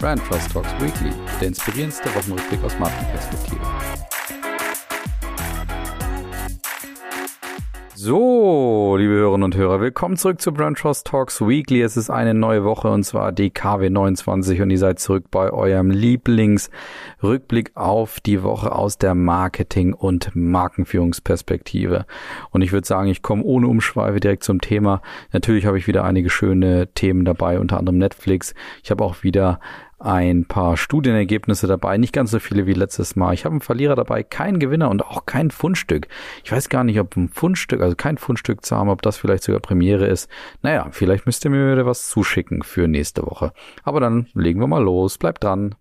Brand Trust Talks Weekly, der inspirierendste Wochenrückblick aus Markenperspektive. So, liebe Hörerinnen und Hörer, willkommen zurück zu Brand Trust Talks Weekly. Es ist eine neue Woche und zwar die KW29 und ihr seid zurück bei eurem Lieblingsrückblick auf die Woche aus der Marketing- und Markenführungsperspektive. Und ich würde sagen, ich komme ohne Umschweife direkt zum Thema. Natürlich habe ich wieder einige schöne Themen dabei, unter anderem Netflix. Ich habe auch wieder ein paar Studienergebnisse dabei, nicht ganz so viele wie letztes Mal. Ich habe einen Verlierer dabei, keinen Gewinner und auch kein Fundstück. Ich weiß gar nicht, ob ein Fundstück, also kein Fundstück zu haben, ob das vielleicht sogar Premiere ist. Naja, vielleicht müsst ihr mir wieder was zuschicken für nächste Woche. Aber dann legen wir mal los. Bleibt dran.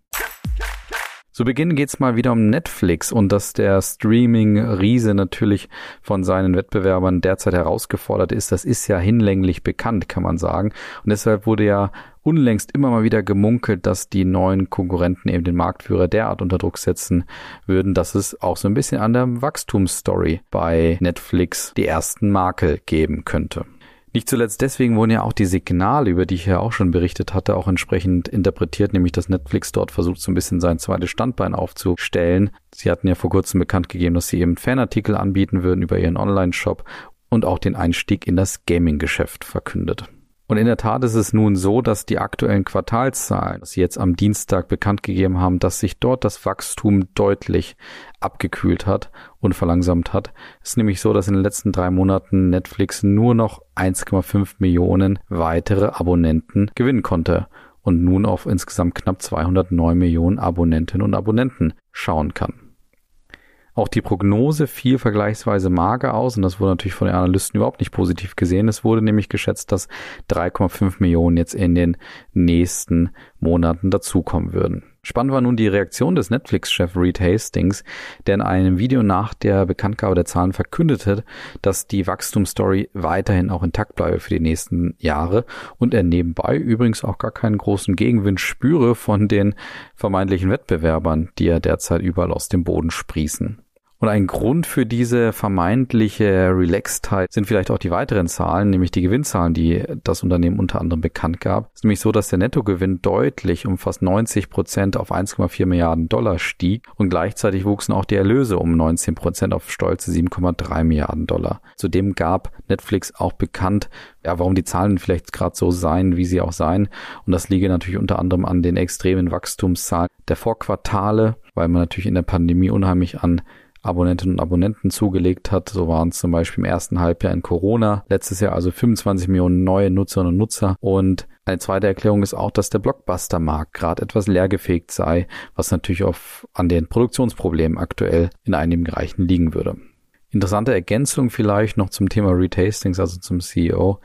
Zu Beginn geht's mal wieder um Netflix und dass der Streaming-Riese natürlich von seinen Wettbewerbern derzeit herausgefordert ist. Das ist ja hinlänglich bekannt, kann man sagen. Und deshalb wurde ja unlängst immer mal wieder gemunkelt, dass die neuen Konkurrenten eben den Marktführer derart unter Druck setzen würden, dass es auch so ein bisschen an der Wachstumsstory bei Netflix die ersten Makel geben könnte. Nicht zuletzt deswegen wurden ja auch die Signale, über die ich ja auch schon berichtet hatte, auch entsprechend interpretiert, nämlich dass Netflix dort versucht, so ein bisschen sein zweites Standbein aufzustellen. Sie hatten ja vor kurzem bekannt gegeben, dass sie eben Fanartikel anbieten würden über ihren Online-Shop und auch den Einstieg in das Gaming-Geschäft verkündet. Und in der Tat ist es nun so, dass die aktuellen Quartalszahlen, die sie jetzt am Dienstag bekannt gegeben haben, dass sich dort das Wachstum deutlich abgekühlt hat und verlangsamt hat. Es ist nämlich so, dass in den letzten drei Monaten Netflix nur noch 1,5 Millionen weitere Abonnenten gewinnen konnte und nun auf insgesamt knapp 209 Millionen Abonnentinnen und Abonnenten schauen kann. Auch die Prognose fiel vergleichsweise mager aus und das wurde natürlich von den Analysten überhaupt nicht positiv gesehen. Es wurde nämlich geschätzt, dass 3,5 Millionen jetzt in den nächsten Monaten dazukommen würden. Spannend war nun die Reaktion des Netflix-Chef Reed Hastings, der in einem Video nach der Bekanntgabe der Zahlen verkündete, dass die Wachstumsstory weiterhin auch intakt bleibe für die nächsten Jahre und er nebenbei übrigens auch gar keinen großen Gegenwind spüre von den vermeintlichen Wettbewerbern, die ja derzeit überall aus dem Boden sprießen. Und ein Grund für diese vermeintliche Relaxedheit sind vielleicht auch die weiteren Zahlen, nämlich die Gewinnzahlen, die das Unternehmen unter anderem bekannt gab. Es ist nämlich so, dass der Nettogewinn deutlich um fast 90 Prozent auf 1,4 Milliarden Dollar stieg und gleichzeitig wuchsen auch die Erlöse um 19 Prozent auf stolze 7,3 Milliarden Dollar. Zudem gab Netflix auch bekannt, ja, warum die Zahlen vielleicht gerade so seien, wie sie auch seien. Und das liege natürlich unter anderem an den extremen Wachstumszahlen der Vorquartale, weil man natürlich in der Pandemie unheimlich an Abonnentinnen und Abonnenten zugelegt hat. So waren es zum Beispiel im ersten Halbjahr in Corona. Letztes Jahr also 25 Millionen neue Nutzerinnen und Nutzer. Und eine zweite Erklärung ist auch, dass der Blockbuster-Markt gerade etwas leergefegt sei, was natürlich auf, an den Produktionsproblemen aktuell in einigen Bereichen liegen würde. Interessante Ergänzung vielleicht noch zum Thema Retastings, also zum CEO.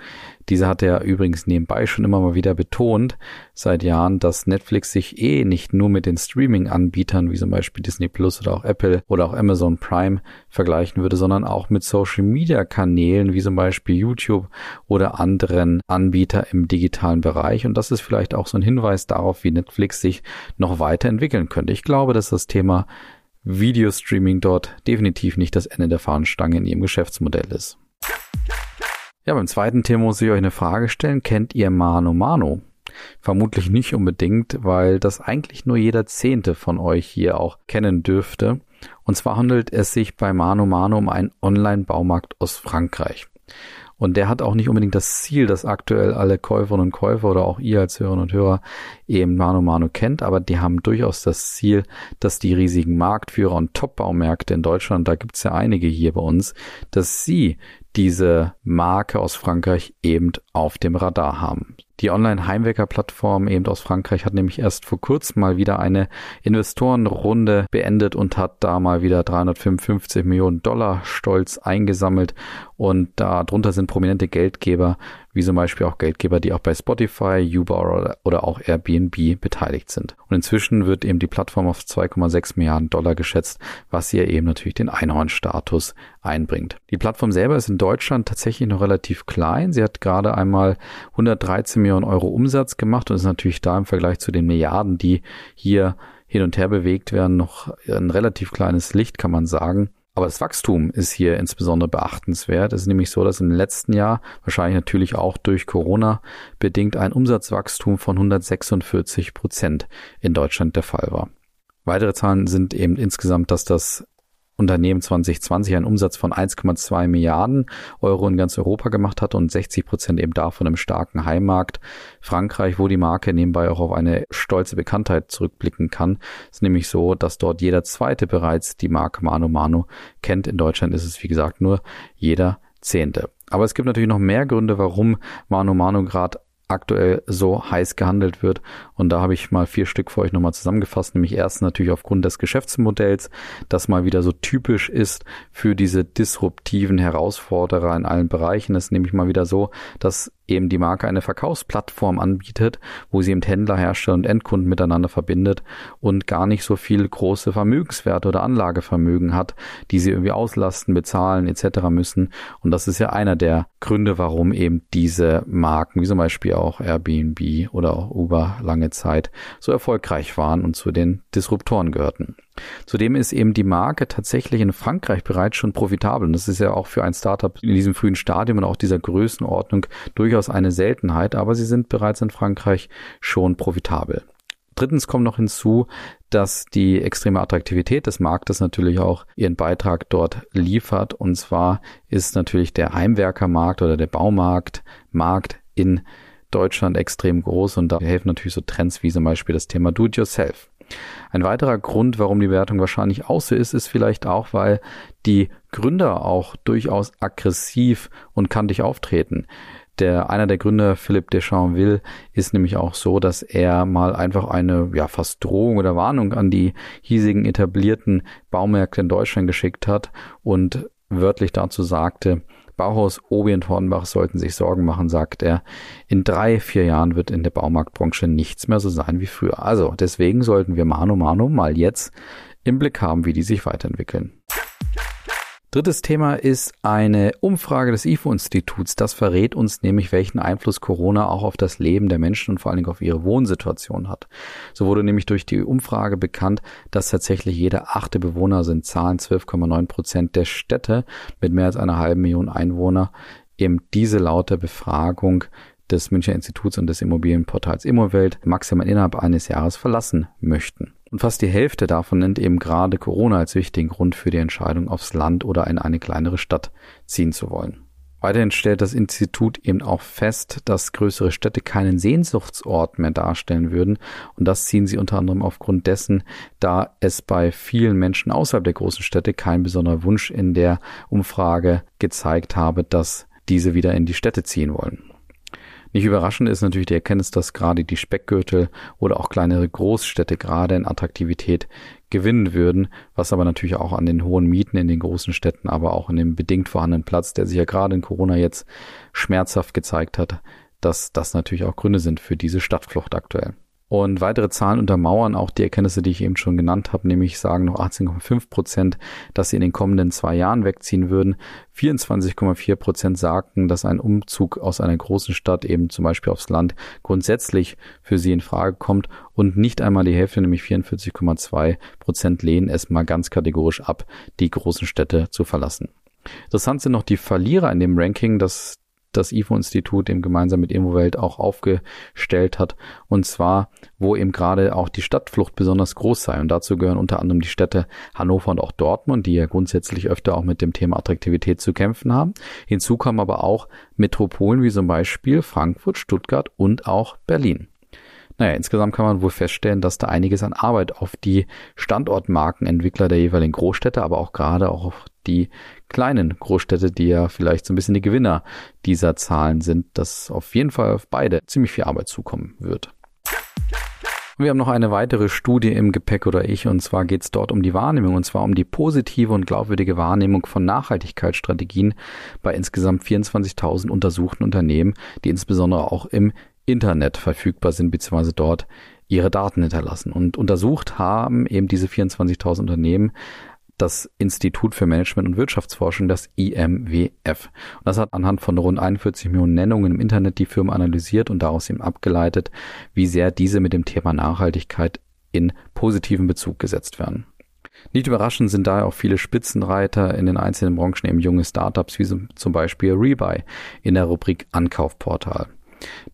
Dieser hat ja übrigens nebenbei schon immer mal wieder betont seit Jahren, dass Netflix sich eh nicht nur mit den Streaming-Anbietern wie zum Beispiel Disney Plus oder auch Apple oder auch Amazon Prime vergleichen würde, sondern auch mit Social-Media-Kanälen wie zum Beispiel YouTube oder anderen Anbieter im digitalen Bereich. Und das ist vielleicht auch so ein Hinweis darauf, wie Netflix sich noch weiterentwickeln könnte. Ich glaube, dass das Thema Videostreaming dort definitiv nicht das Ende der Fahnenstange in ihrem Geschäftsmodell ist. Ja, beim zweiten Thema muss ich euch eine Frage stellen. Kennt ihr Mano Mano? Vermutlich nicht unbedingt, weil das eigentlich nur jeder Zehnte von euch hier auch kennen dürfte. Und zwar handelt es sich bei Mano Mano um einen Online-Baumarkt aus Frankreich. Und der hat auch nicht unbedingt das Ziel, dass aktuell alle Käuferinnen und Käufer oder auch ihr als Hörerinnen und Hörer eben Mano Mano kennt, aber die haben durchaus das Ziel, dass die riesigen Marktführer und Top-Baumärkte in Deutschland, da gibt's ja einige hier bei uns, dass sie diese Marke aus Frankreich eben auf dem Radar haben. Die Online-Heimwecker-Plattform eben aus Frankreich hat nämlich erst vor kurzem mal wieder eine Investorenrunde beendet und hat da mal wieder 355 Millionen Dollar stolz eingesammelt. Und darunter sind prominente Geldgeber wie zum Beispiel auch Geldgeber, die auch bei Spotify, Uber oder, auch Airbnb beteiligt sind. Und inzwischen wird eben die Plattform auf 2,6 Milliarden Dollar geschätzt, was ihr eben natürlich den Einhornstatus einbringt. Die Plattform selber ist in Deutschland tatsächlich noch relativ klein. Sie hat gerade einmal 113 Millionen Euro Umsatz gemacht und ist natürlich da im Vergleich zu den Milliarden, die hier hin und her bewegt werden, noch ein relativ kleines Licht, kann man sagen. Aber das Wachstum ist hier insbesondere beachtenswert. Es ist nämlich so, dass im letzten Jahr, wahrscheinlich natürlich auch durch Corona bedingt, ein Umsatzwachstum von 146 Prozent in Deutschland der Fall war. Weitere Zahlen sind eben insgesamt, dass das Unternehmen 2020 einen Umsatz von 1,2 Milliarden Euro in ganz Europa gemacht hat und 60 Prozent eben davon im starken Heimmarkt. Frankreich, wo die Marke nebenbei auch auf eine stolze Bekanntheit zurückblicken kann, ist nämlich so, dass dort jeder zweite bereits die Marke Mano Mano kennt. In Deutschland ist es, wie gesagt, nur jeder Zehnte. Aber es gibt natürlich noch mehr Gründe, warum Mano Mano gerade aktuell so heiß gehandelt wird. Und da habe ich mal vier Stück für euch nochmal zusammengefasst. Nämlich erstens natürlich aufgrund des Geschäftsmodells, das mal wieder so typisch ist für diese disruptiven Herausforderer in allen Bereichen. Es ist nämlich mal wieder so, dass eben die Marke eine Verkaufsplattform anbietet, wo sie eben Händler, Hersteller und Endkunden miteinander verbindet und gar nicht so viel große Vermögenswerte oder Anlagevermögen hat, die sie irgendwie auslasten, bezahlen etc. müssen. Und das ist ja einer der Gründe, warum eben diese Marken, wie zum Beispiel auch Airbnb oder auch Uber lange Zeit so erfolgreich waren und zu den Disruptoren gehörten. Zudem ist eben die Marke tatsächlich in Frankreich bereits schon profitabel. Und das ist ja auch für ein Startup in diesem frühen Stadium und auch dieser Größenordnung durchaus eine Seltenheit, aber sie sind bereits in Frankreich schon profitabel. Drittens kommt noch hinzu, dass die extreme Attraktivität des Marktes natürlich auch ihren Beitrag dort liefert. Und zwar ist natürlich der Heimwerkermarkt oder der Baumarkt Markt in Deutschland extrem groß und da helfen natürlich so Trends wie zum Beispiel das Thema Do-it-yourself. Ein weiterer Grund, warum die Bewertung wahrscheinlich auch so ist, ist vielleicht auch, weil die Gründer auch durchaus aggressiv und kantig auftreten. Der, einer der Gründer, Philipp Deschamps-Will, ist nämlich auch so, dass er mal einfach eine, ja, fast Drohung oder Warnung an die hiesigen etablierten Baumärkte in Deutschland geschickt hat und wörtlich dazu sagte, Bauhaus Obi und Hornbach sollten sich Sorgen machen, sagt er. In drei, vier Jahren wird in der Baumarktbranche nichts mehr so sein wie früher. Also deswegen sollten wir Mano Mano mal jetzt im Blick haben, wie die sich weiterentwickeln. Drittes Thema ist eine Umfrage des IFO-Instituts. Das verrät uns nämlich, welchen Einfluss Corona auch auf das Leben der Menschen und vor allen Dingen auf ihre Wohnsituation hat. So wurde nämlich durch die Umfrage bekannt, dass tatsächlich jeder achte Bewohner sind Zahlen 12,9 Prozent der Städte mit mehr als einer halben Million Einwohner eben diese laute Befragung des Münchner Instituts und des Immobilienportals Immowelt maximal innerhalb eines Jahres verlassen möchten. Und fast die Hälfte davon nennt eben gerade Corona als wichtigen Grund für die Entscheidung, aufs Land oder in eine kleinere Stadt ziehen zu wollen. Weiterhin stellt das Institut eben auch fest, dass größere Städte keinen Sehnsuchtsort mehr darstellen würden. Und das ziehen sie unter anderem aufgrund dessen, da es bei vielen Menschen außerhalb der großen Städte kein besonderer Wunsch in der Umfrage gezeigt habe, dass diese wieder in die Städte ziehen wollen. Nicht überraschend ist natürlich die Erkenntnis, dass gerade die Speckgürtel oder auch kleinere Großstädte gerade in Attraktivität gewinnen würden, was aber natürlich auch an den hohen Mieten in den großen Städten, aber auch in dem bedingt vorhandenen Platz, der sich ja gerade in Corona jetzt schmerzhaft gezeigt hat, dass das natürlich auch Gründe sind für diese Stadtflucht aktuell. Und weitere Zahlen untermauern auch die Erkenntnisse, die ich eben schon genannt habe, nämlich sagen noch 18,5 Prozent, dass sie in den kommenden zwei Jahren wegziehen würden. 24,4 Prozent sagten, dass ein Umzug aus einer großen Stadt eben zum Beispiel aufs Land grundsätzlich für sie in Frage kommt und nicht einmal die Hälfte, nämlich 44,2 Prozent lehnen es mal ganz kategorisch ab, die großen Städte zu verlassen. Interessant sind noch die Verlierer in dem Ranking, das das IFO-Institut eben gemeinsam mit Immowelt auch aufgestellt hat. Und zwar, wo eben gerade auch die Stadtflucht besonders groß sei. Und dazu gehören unter anderem die Städte Hannover und auch Dortmund, die ja grundsätzlich öfter auch mit dem Thema Attraktivität zu kämpfen haben. Hinzu kommen aber auch Metropolen wie zum Beispiel Frankfurt, Stuttgart und auch Berlin. Naja, insgesamt kann man wohl feststellen, dass da einiges an Arbeit auf die Standortmarkenentwickler der jeweiligen Großstädte, aber auch gerade auch auf die kleinen Großstädte, die ja vielleicht so ein bisschen die Gewinner dieser Zahlen sind, dass auf jeden Fall auf beide ziemlich viel Arbeit zukommen wird. Wir haben noch eine weitere Studie im Gepäck oder ich, und zwar geht es dort um die Wahrnehmung, und zwar um die positive und glaubwürdige Wahrnehmung von Nachhaltigkeitsstrategien bei insgesamt 24.000 untersuchten Unternehmen, die insbesondere auch im Internet verfügbar sind, beziehungsweise dort ihre Daten hinterlassen. Und untersucht haben eben diese 24.000 Unternehmen das Institut für Management und Wirtschaftsforschung, das IMWF. Und das hat anhand von rund 41 Millionen Nennungen im Internet die Firma analysiert und daraus eben abgeleitet, wie sehr diese mit dem Thema Nachhaltigkeit in positiven Bezug gesetzt werden. Nicht überraschend sind daher auch viele Spitzenreiter in den einzelnen Branchen eben junge Startups, wie zum Beispiel Rebuy in der Rubrik Ankaufportal.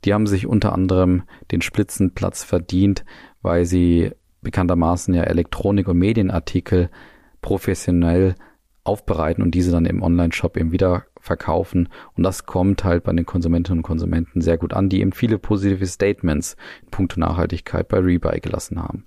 Die haben sich unter anderem den Spitzenplatz verdient, weil sie bekanntermaßen ja Elektronik- und Medienartikel professionell aufbereiten und diese dann im Online-Shop eben wieder verkaufen. Und das kommt halt bei den Konsumentinnen und Konsumenten sehr gut an, die eben viele positive Statements in puncto Nachhaltigkeit bei Rebuy gelassen haben.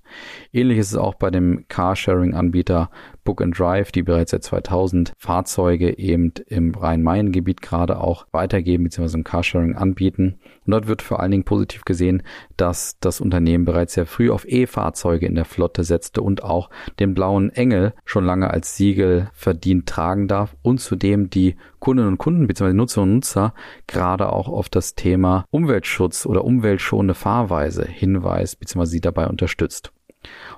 Ähnlich ist es auch bei dem Carsharing-Anbieter Book and Drive, die bereits seit 2000 Fahrzeuge eben im Rhein-Main-Gebiet gerade auch weitergeben bzw. im Carsharing anbieten. Und dort wird vor allen Dingen positiv gesehen, dass das Unternehmen bereits sehr früh auf E-Fahrzeuge in der Flotte setzte und auch den blauen Engel schon lange als Siegel verdient tragen darf und zudem die Kundinnen und Kunden bzw. Nutzerinnen und Nutzer gerade auch auf das Thema Umweltschutz oder umweltschonende Fahrweise hinweist bzw. sie dabei unterstützt.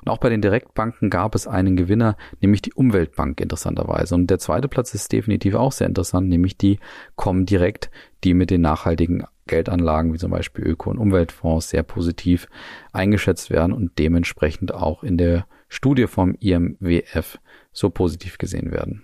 Und auch bei den Direktbanken gab es einen Gewinner, nämlich die Umweltbank interessanterweise. Und der zweite Platz ist definitiv auch sehr interessant, nämlich die Comdirect, die mit den nachhaltigen Geldanlagen wie zum Beispiel Öko- und Umweltfonds sehr positiv eingeschätzt werden und dementsprechend auch in der Studie vom IMWF so positiv gesehen werden.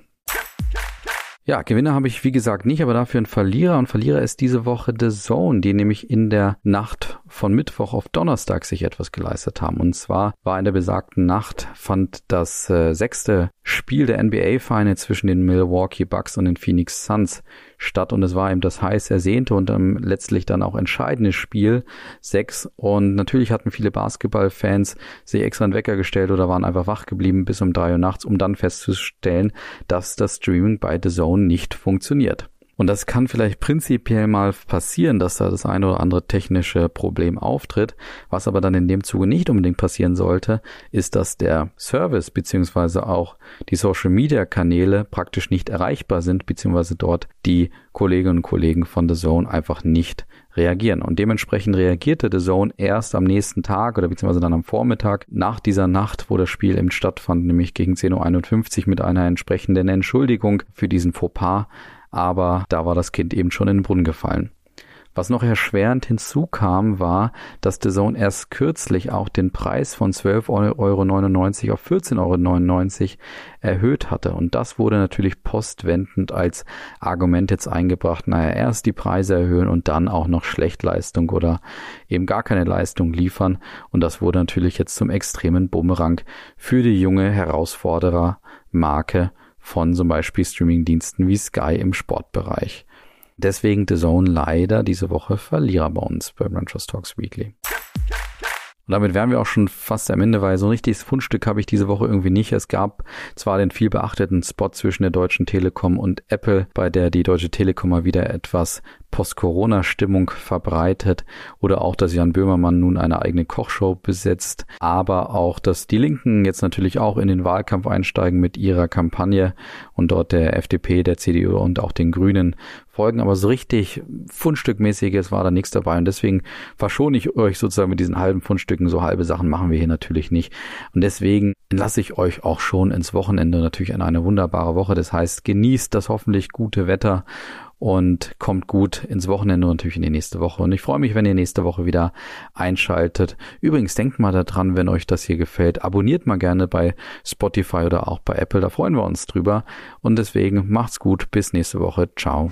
Ja, Gewinner habe ich wie gesagt nicht, aber dafür ein Verlierer. Und Verlierer ist diese Woche The Zone, die nämlich in der Nacht von Mittwoch auf Donnerstag sich etwas geleistet haben. Und zwar war in der besagten Nacht fand das äh, sechste Spiel der NBA-Feinde zwischen den Milwaukee Bucks und den Phoenix Suns statt und es war eben das heiß ersehnte und ähm, letztlich dann auch entscheidende Spiel sechs und natürlich hatten viele Basketballfans sich extra einen Wecker gestellt oder waren einfach wach geblieben bis um drei Uhr nachts, um dann festzustellen, dass das Streaming bei The Zone nicht funktioniert. Und das kann vielleicht prinzipiell mal passieren, dass da das eine oder andere technische Problem auftritt. Was aber dann in dem Zuge nicht unbedingt passieren sollte, ist, dass der Service beziehungsweise auch die Social Media Kanäle praktisch nicht erreichbar sind, beziehungsweise dort die Kolleginnen und Kollegen von The Zone einfach nicht reagieren. Und dementsprechend reagierte The Zone erst am nächsten Tag oder beziehungsweise dann am Vormittag nach dieser Nacht, wo das Spiel eben stattfand, nämlich gegen 10.51 Uhr mit einer entsprechenden Entschuldigung für diesen Fauxpas aber da war das Kind eben schon in den Brunnen gefallen. Was noch erschwerend hinzukam, war, dass The Zone erst kürzlich auch den Preis von 12,99 Euro auf 14,99 Euro erhöht hatte. Und das wurde natürlich postwendend als Argument jetzt eingebracht, naja, erst die Preise erhöhen und dann auch noch Schlechtleistung oder eben gar keine Leistung liefern. Und das wurde natürlich jetzt zum extremen Bumerang für die junge Herausforderermarke von zum Beispiel Streamingdiensten wie Sky im Sportbereich. Deswegen The Zone leider diese Woche Verlierer bei uns bei Ranchers Talks Weekly. Und damit wären wir auch schon fast am Ende, weil so ein richtiges Fundstück habe ich diese Woche irgendwie nicht. Es gab zwar den viel beachteten Spot zwischen der Deutschen Telekom und Apple, bei der die Deutsche Telekom mal wieder etwas Post-Corona-Stimmung verbreitet oder auch, dass Jan Böhmermann nun eine eigene Kochshow besetzt, aber auch, dass die Linken jetzt natürlich auch in den Wahlkampf einsteigen mit ihrer Kampagne und dort der FDP, der CDU und auch den Grünen folgen, aber so richtig Fundstückmäßiges war da nichts dabei. Und deswegen verschone ich euch sozusagen mit diesen halben Fundstücken, so halbe Sachen machen wir hier natürlich nicht. Und deswegen lasse ich euch auch schon ins Wochenende natürlich in eine wunderbare Woche, das heißt genießt das hoffentlich gute Wetter und kommt gut ins Wochenende und natürlich in die nächste Woche. Und ich freue mich, wenn ihr nächste Woche wieder einschaltet. Übrigens, denkt mal daran, wenn euch das hier gefällt, abonniert mal gerne bei Spotify oder auch bei Apple. Da freuen wir uns drüber. Und deswegen macht's gut. Bis nächste Woche. Ciao.